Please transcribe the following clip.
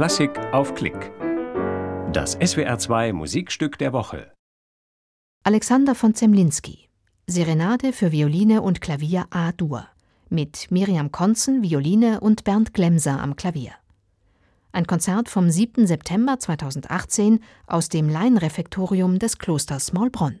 Klassik auf Klick. Das SWR2 Musikstück der Woche. Alexander von Zemlinski. Serenade für Violine und Klavier A-Dur. Mit Miriam Konzen, Violine und Bernd Glemser am Klavier. Ein Konzert vom 7. September 2018 aus dem Laienrefektorium des Klosters Maulbronn.